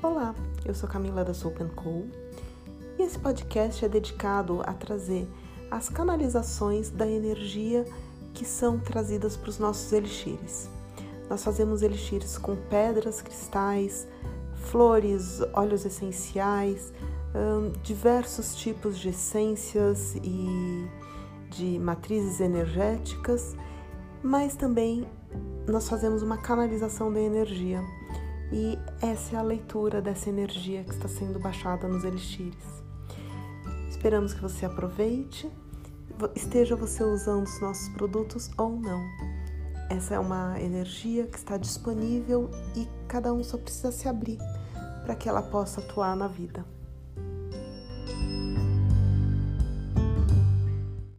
Olá, eu sou Camila da Soap Co e esse podcast é dedicado a trazer as canalizações da energia que são trazidas para os nossos elixires. Nós fazemos elixires com pedras, cristais, flores, óleos essenciais, hum, diversos tipos de essências e de matrizes energéticas, mas também nós fazemos uma canalização da energia e essa é a leitura dessa energia que está sendo baixada nos elixires. Esperamos que você aproveite, esteja você usando os nossos produtos ou não. Essa é uma energia que está disponível e cada um só precisa se abrir para que ela possa atuar na vida.